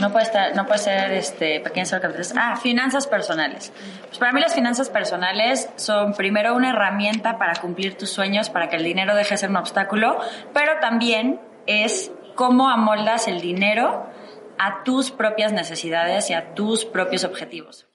No puede estar, no puede ser este capitalista. Ah, finanzas personales. Pues para mí las finanzas personales son primero una herramienta para cumplir tus sueños, para que el dinero deje de ser un obstáculo, pero también es cómo amoldas el dinero a tus propias necesidades y a tus propios objetivos.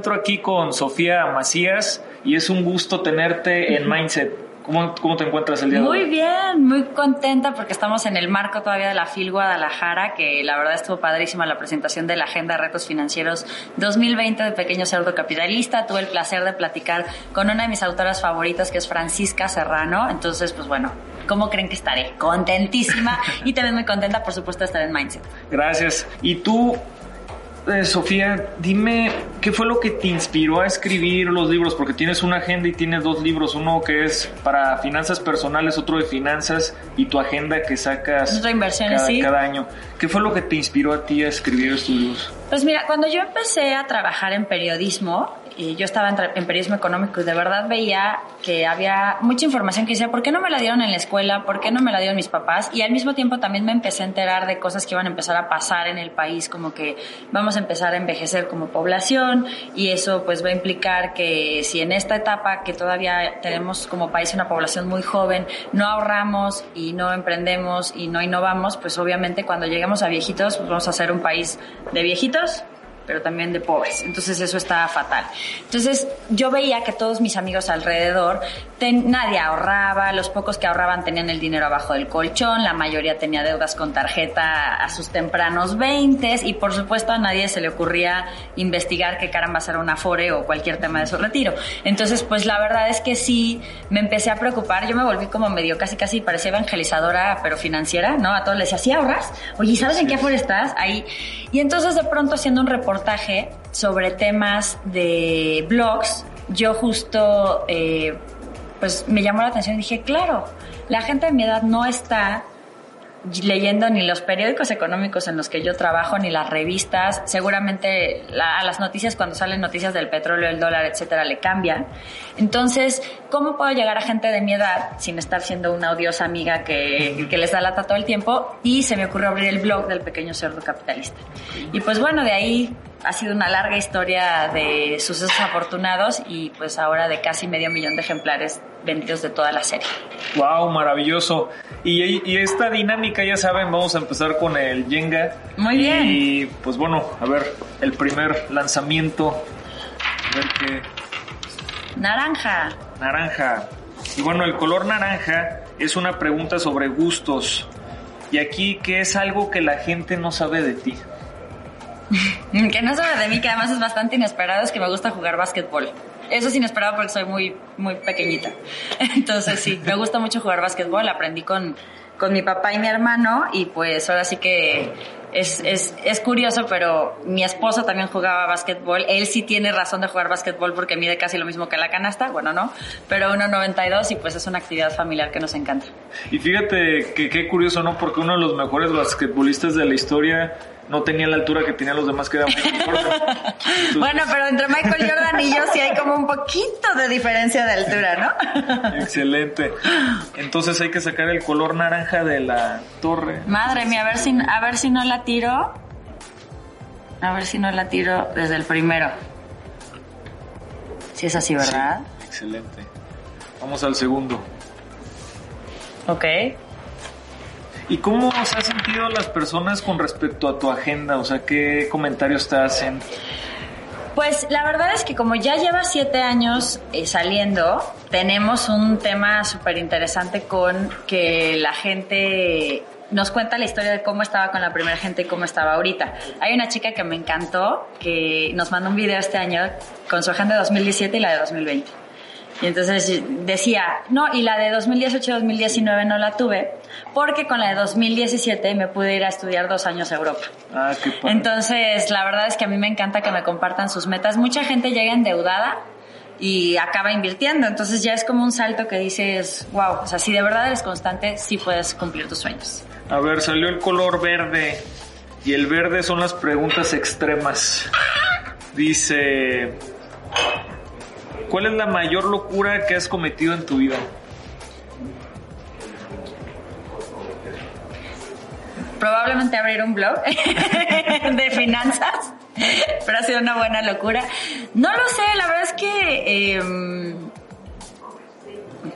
Encuentro aquí con Sofía Macías y es un gusto tenerte en Mindset. ¿Cómo, cómo te encuentras el día de Muy hoy? bien, muy contenta porque estamos en el marco todavía de la FIL Guadalajara, que la verdad estuvo padrísima la presentación de la Agenda de Retos Financieros 2020 de Pequeño Cerdo Capitalista. Tuve el placer de platicar con una de mis autoras favoritas, que es Francisca Serrano. Entonces, pues bueno, ¿cómo creen que estaré? Contentísima y también muy contenta, por supuesto, de estar en Mindset. Gracias. Y tú, eh, Sofía, dime, ¿qué fue lo que te inspiró a escribir los libros? Porque tienes una agenda y tienes dos libros, uno que es para finanzas personales, otro de finanzas y tu agenda que sacas cada, sí. cada año. ¿Qué fue lo que te inspiró a ti a escribir estos libros? Pues mira, cuando yo empecé a trabajar en periodismo, y yo estaba en, en periodismo económico y de verdad veía que había mucha información que decía, ¿por qué no me la dieron en la escuela? ¿Por qué no me la dieron mis papás? Y al mismo tiempo también me empecé a enterar de cosas que iban a empezar a pasar en el país, como que vamos a empezar a envejecer como población y eso pues va a implicar que si en esta etapa que todavía tenemos como país una población muy joven, no ahorramos y no emprendemos y no innovamos, pues obviamente cuando lleguemos a viejitos, pues vamos a ser un país de viejitos pero también de pobres. Entonces eso está fatal. Entonces yo veía que todos mis amigos alrededor, ten- nadie ahorraba, los pocos que ahorraban tenían el dinero abajo del colchón, la mayoría tenía deudas con tarjeta a sus tempranos 20 y por supuesto a nadie se le ocurría investigar qué caramba era una Afore o cualquier tema de su retiro. Entonces pues la verdad es que sí me empecé a preocupar, yo me volví como medio casi casi parecía evangelizadora pero financiera, ¿no? A todos les decía, ¿sí ahorras? Oye, ¿sabes en qué Afore estás? Ahí. Y entonces de pronto haciendo un sobre temas de blogs, yo justo eh, pues me llamó la atención y dije, claro, la gente de mi edad no está leyendo ni los periódicos económicos en los que yo trabajo, ni las revistas. Seguramente a las noticias, cuando salen noticias del petróleo, el dólar, etcétera, le cambian. Entonces, ¿cómo puedo llegar a gente de mi edad sin estar siendo una odiosa amiga que, que les da lata todo el tiempo? Y se me ocurrió abrir el blog del pequeño cerdo capitalista. Y pues bueno, de ahí ha sido una larga historia de sucesos afortunados y pues ahora de casi medio millón de ejemplares vendidos de toda la serie. Wow, maravilloso. Y, y esta dinámica, ya saben, vamos a empezar con el Jenga. Muy bien. Y pues bueno, a ver, el primer lanzamiento. A ver qué. Naranja. Naranja. Y bueno, el color naranja es una pregunta sobre gustos. Y aquí, ¿qué es algo que la gente no sabe de ti? Que no sabe de mí, que además es bastante inesperado, es que me gusta jugar básquetbol. Eso es inesperado porque soy muy, muy pequeñita. Entonces sí, me gusta mucho jugar básquetbol. Aprendí con, con mi papá y mi hermano y pues ahora sí que es, es, es curioso, pero mi esposo también jugaba básquetbol. Él sí tiene razón de jugar básquetbol porque mide casi lo mismo que la canasta. Bueno, no, pero 1.92 y pues es una actividad familiar que nos encanta. Y fíjate que qué curioso, ¿no? Porque uno de los mejores basquetbolistas de la historia no tenía la altura que tenían los demás que era muy corto. Entonces, Bueno, pero entre Michael Jordan y yo sí hay como un poquito de diferencia de altura, ¿no? Excelente. Entonces hay que sacar el color naranja de la torre. Madre mía, a ver si, a ver si no la tiro. A ver si no la tiro desde el primero. Si es así, ¿verdad? Excelente. Vamos al segundo. Ok. ¿Y cómo se han sentido las personas con respecto a tu agenda? O sea, ¿qué comentarios te hacen? Pues la verdad es que como ya lleva siete años eh, saliendo, tenemos un tema súper interesante con que la gente nos cuenta la historia de cómo estaba con la primera gente y cómo estaba ahorita. Hay una chica que me encantó que nos mandó un video este año con su agenda de 2017 y la de 2020. Y entonces decía, no, y la de 2018-2019 no la tuve, porque con la de 2017 me pude ir a estudiar dos años a Europa. Ah, qué padre. Entonces, la verdad es que a mí me encanta que me compartan sus metas. Mucha gente llega endeudada y acaba invirtiendo. Entonces ya es como un salto que dices, wow, o sea, si de verdad eres constante, sí puedes cumplir tus sueños. A ver, salió el color verde. Y el verde son las preguntas extremas. Dice, ¿cuál es la mayor locura que has cometido en tu vida? Probablemente abrir un blog de finanzas, pero ha sido una buena locura. No lo sé, la verdad es que... em,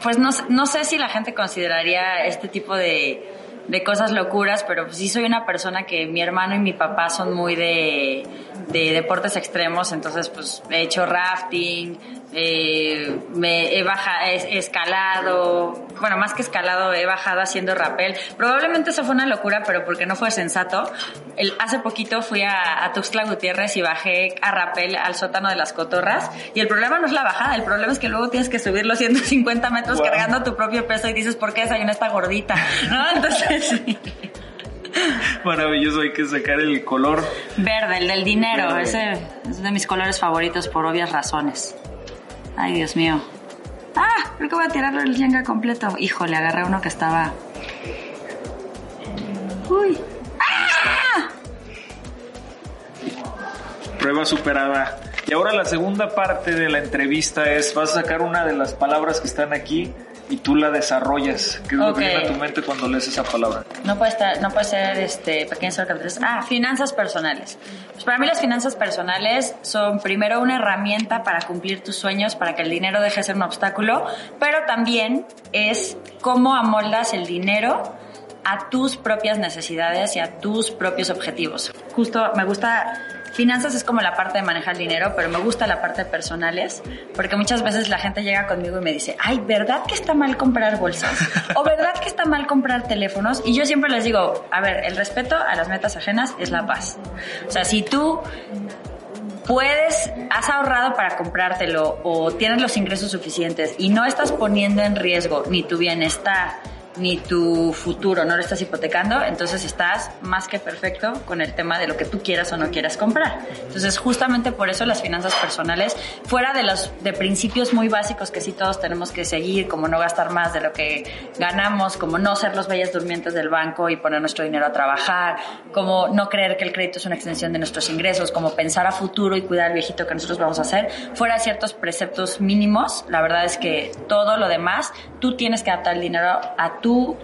pues no, no sé si la gente consideraría este tipo de, de cosas locuras, pero pues sí soy una persona que mi hermano y mi papá son muy de, de deportes extremos, entonces pues he hecho rafting, eh, me he bajado, he escalado, bueno, más que escalado, he bajado haciendo rappel. Probablemente eso fue una locura, pero porque no fue sensato. El, hace poquito fui a, a Tuxtla Gutiérrez y bajé a rappel al sótano de las cotorras. Y el problema no es la bajada, el problema es que luego tienes que subir los 150 metros Wow. cargando tu propio peso y dices, ¿por qué desayuné esta gordita? ¿No? Entonces, sí. Maravilloso, hay que sacar el color. Verde, el del dinero. Verde. Ese es de mis colores favoritos por obvias razones. Ay, Dios mío. Ah, creo que voy a tirarlo el Jenga completo. Híjole, agarré uno que estaba. Uy. ¡Ah! Prueba superada. Y ahora la segunda parte de la entrevista es, vas a sacar una de las palabras que están aquí y tú la desarrollas. ¿Qué es lo que viene a tu mente cuando lees esa palabra? No puede estar, no puede ser este pequeños capitales. Ah, finanzas personales. Pues para mí las finanzas personales son primero una herramienta para cumplir tus sueños, para que el dinero deje de ser un obstáculo, pero también es cómo amoldas el dinero a tus propias necesidades y a tus propios objetivos. Justo me gusta Finanzas es como la parte de manejar dinero, pero me gusta la parte de personales, porque muchas veces la gente llega conmigo y me dice, ay, ¿verdad que está mal comprar bolsas? ¿O verdad que está mal comprar teléfonos? Y yo siempre les digo, a ver, el respeto a las metas ajenas es la paz. O sea, si tú puedes, has ahorrado para comprártelo o tienes los ingresos suficientes y no estás poniendo en riesgo ni tu bienestar ni tu futuro, no lo estás hipotecando, entonces estás más que perfecto con el tema de lo que tú quieras o no quieras comprar. Entonces, justamente por eso las finanzas personales, fuera de los de principios muy básicos que sí todos tenemos que seguir, como no gastar más de lo que ganamos, como no ser los bellas durmientes del banco y poner nuestro dinero a trabajar, como no creer que el crédito es una extensión de nuestros ingresos, como pensar a futuro y cuidar al viejito que nosotros vamos a hacer, fuera ciertos preceptos mínimos, la verdad es que todo lo demás, tú tienes que adaptar el dinero a tu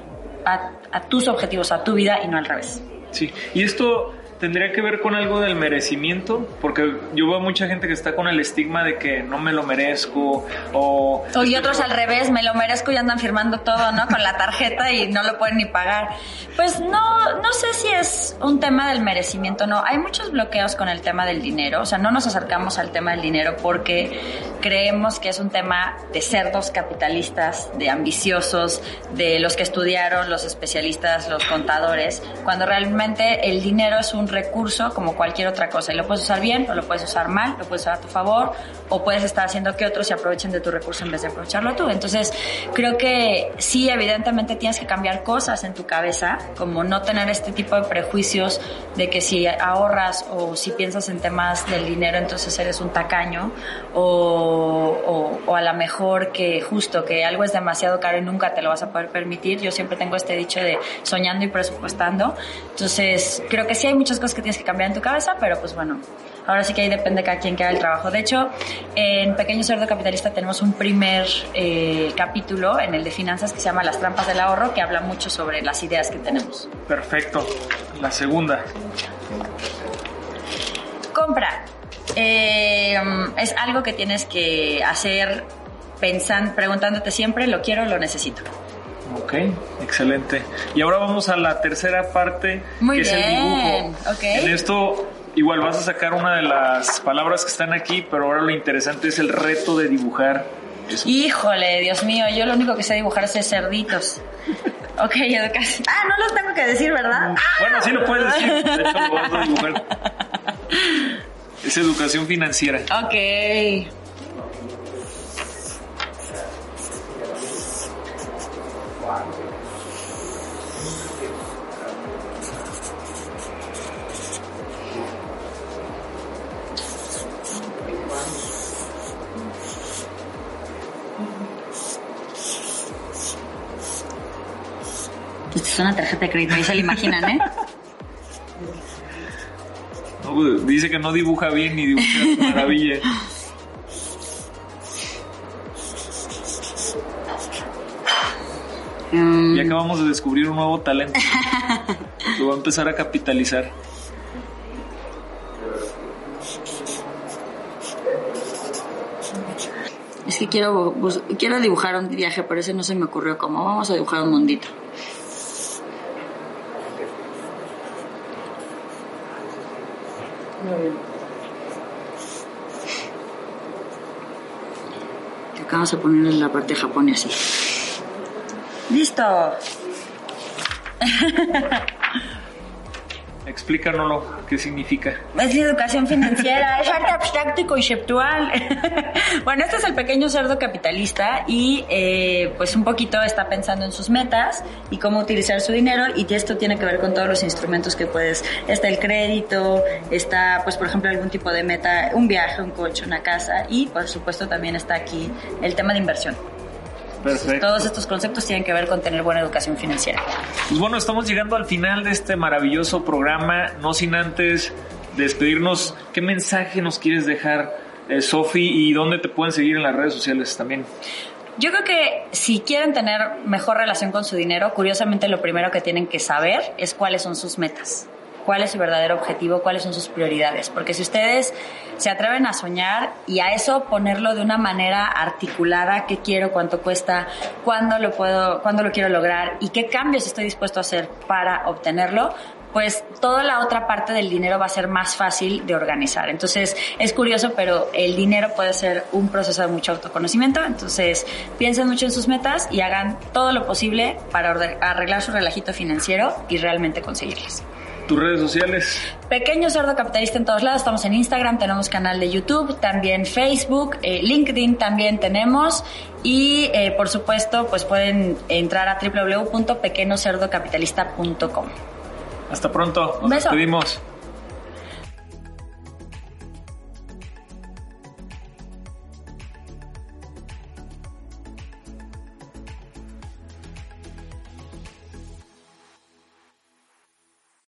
a, a tus objetivos, a tu vida y no al revés. Sí, y esto tendría que ver con algo del merecimiento, porque yo veo mucha gente que está con el estigma de que no me lo merezco o... O y otros al revés, me lo merezco y andan firmando todo, ¿no? Con la tarjeta y no lo pueden ni pagar. Pues no, no sé si es un tema del merecimiento, no. Hay muchos bloqueos con el tema del dinero, o sea, no nos acercamos al tema del dinero porque creemos que es un tema de cerdos capitalistas, de ambiciosos, de los que estudiaron, los especialistas, los contadores, cuando realmente el dinero es un recurso como cualquier otra cosa y lo puedes usar bien o lo puedes usar mal, lo puedes usar a tu favor o puedes estar haciendo que otros se aprovechen de tu recurso en vez de aprovecharlo tú. Entonces, creo que sí, evidentemente tienes que cambiar cosas en tu cabeza, como no tener este tipo de prejuicios de que si ahorras o si piensas en temas del dinero, entonces eres un tacaño o, o, a lo mejor que justo que algo es demasiado caro y nunca te lo vas a poder permitir. Yo siempre tengo este dicho de soñando y presupuestando. Entonces, creo que sí hay muchas cosas que tienes que cambiar en tu cabeza, pero pues bueno, ahora sí que ahí depende cada quien que haga el trabajo. De hecho, en Pequeño Cerdo Capitalista tenemos un primer eh, capítulo en el de finanzas que se llama Las trampas del ahorro, que habla mucho sobre las ideas que tenemos. Perfecto. La segunda. Compra. Eh, es algo que tienes que hacer pensando, preguntándote siempre, ¿lo quiero o lo necesito? Ok, excelente. Y ahora vamos a la tercera parte, Muy que es el bien, dibujo. ok. En esto, igual vas a sacar una de las palabras que están aquí, pero ahora lo interesante es el reto de dibujar eso. Híjole, Dios mío, yo lo único que sé dibujar es cerditos. Ok, educación. Ah, no los tengo que decir, ¿verdad? Bueno, sí lo puedes decir. De hecho, lo vas a dibujar. Es educación financiera. Ok. Esto es una tarjeta de crédito, ahí se lo imaginan, ¿eh? Pues, dice que no dibuja bien ni dibuja maravilla. Mm. Y acabamos de descubrir un nuevo talento. Lo va a empezar a capitalizar. Es que quiero, quiero dibujar un viaje, pero ese no se me ocurrió cómo. Vamos a dibujar un mundito. Vamos a ponerle la parte de Japón y así. ¡Listo! Explícanoslo, ¿qué significa? Es educación financiera, es arte abstracto y conceptual. bueno, este es el pequeño cerdo capitalista y eh, pues un poquito está pensando en sus metas y cómo utilizar su dinero y esto tiene que ver con todos los instrumentos que puedes. Está el crédito, está pues por ejemplo algún tipo de meta, un viaje, un coche, una casa y por supuesto también está aquí el tema de inversión. Perfecto. Todos estos conceptos tienen que ver con tener buena educación financiera. Pues bueno, estamos llegando al final de este maravilloso programa, no sin antes despedirnos. ¿Qué mensaje nos quieres dejar, eh, Sofi, y dónde te pueden seguir en las redes sociales también? Yo creo que si quieren tener mejor relación con su dinero, curiosamente lo primero que tienen que saber es cuáles son sus metas, cuál es su verdadero objetivo, cuáles son sus prioridades. Porque si ustedes se atreven a soñar y a eso ponerlo de una manera articulada, qué quiero, cuánto cuesta, cuándo lo puedo, cuándo lo quiero lograr y qué cambios estoy dispuesto a hacer para obtenerlo, pues toda la otra parte del dinero va a ser más fácil de organizar. Entonces, es curioso, pero el dinero puede ser un proceso de mucho autoconocimiento. Entonces, piensen mucho en sus metas y hagan todo lo posible para arreglar su relajito financiero y realmente conseguirlas. Tus redes sociales. Pequeño Cerdo Capitalista en todos lados. Estamos en Instagram, tenemos canal de YouTube, también Facebook, eh, LinkedIn también tenemos. Y eh, por supuesto, pues pueden entrar a www.pequeñocerdocapitalista.com. Hasta pronto. Nos despedimos.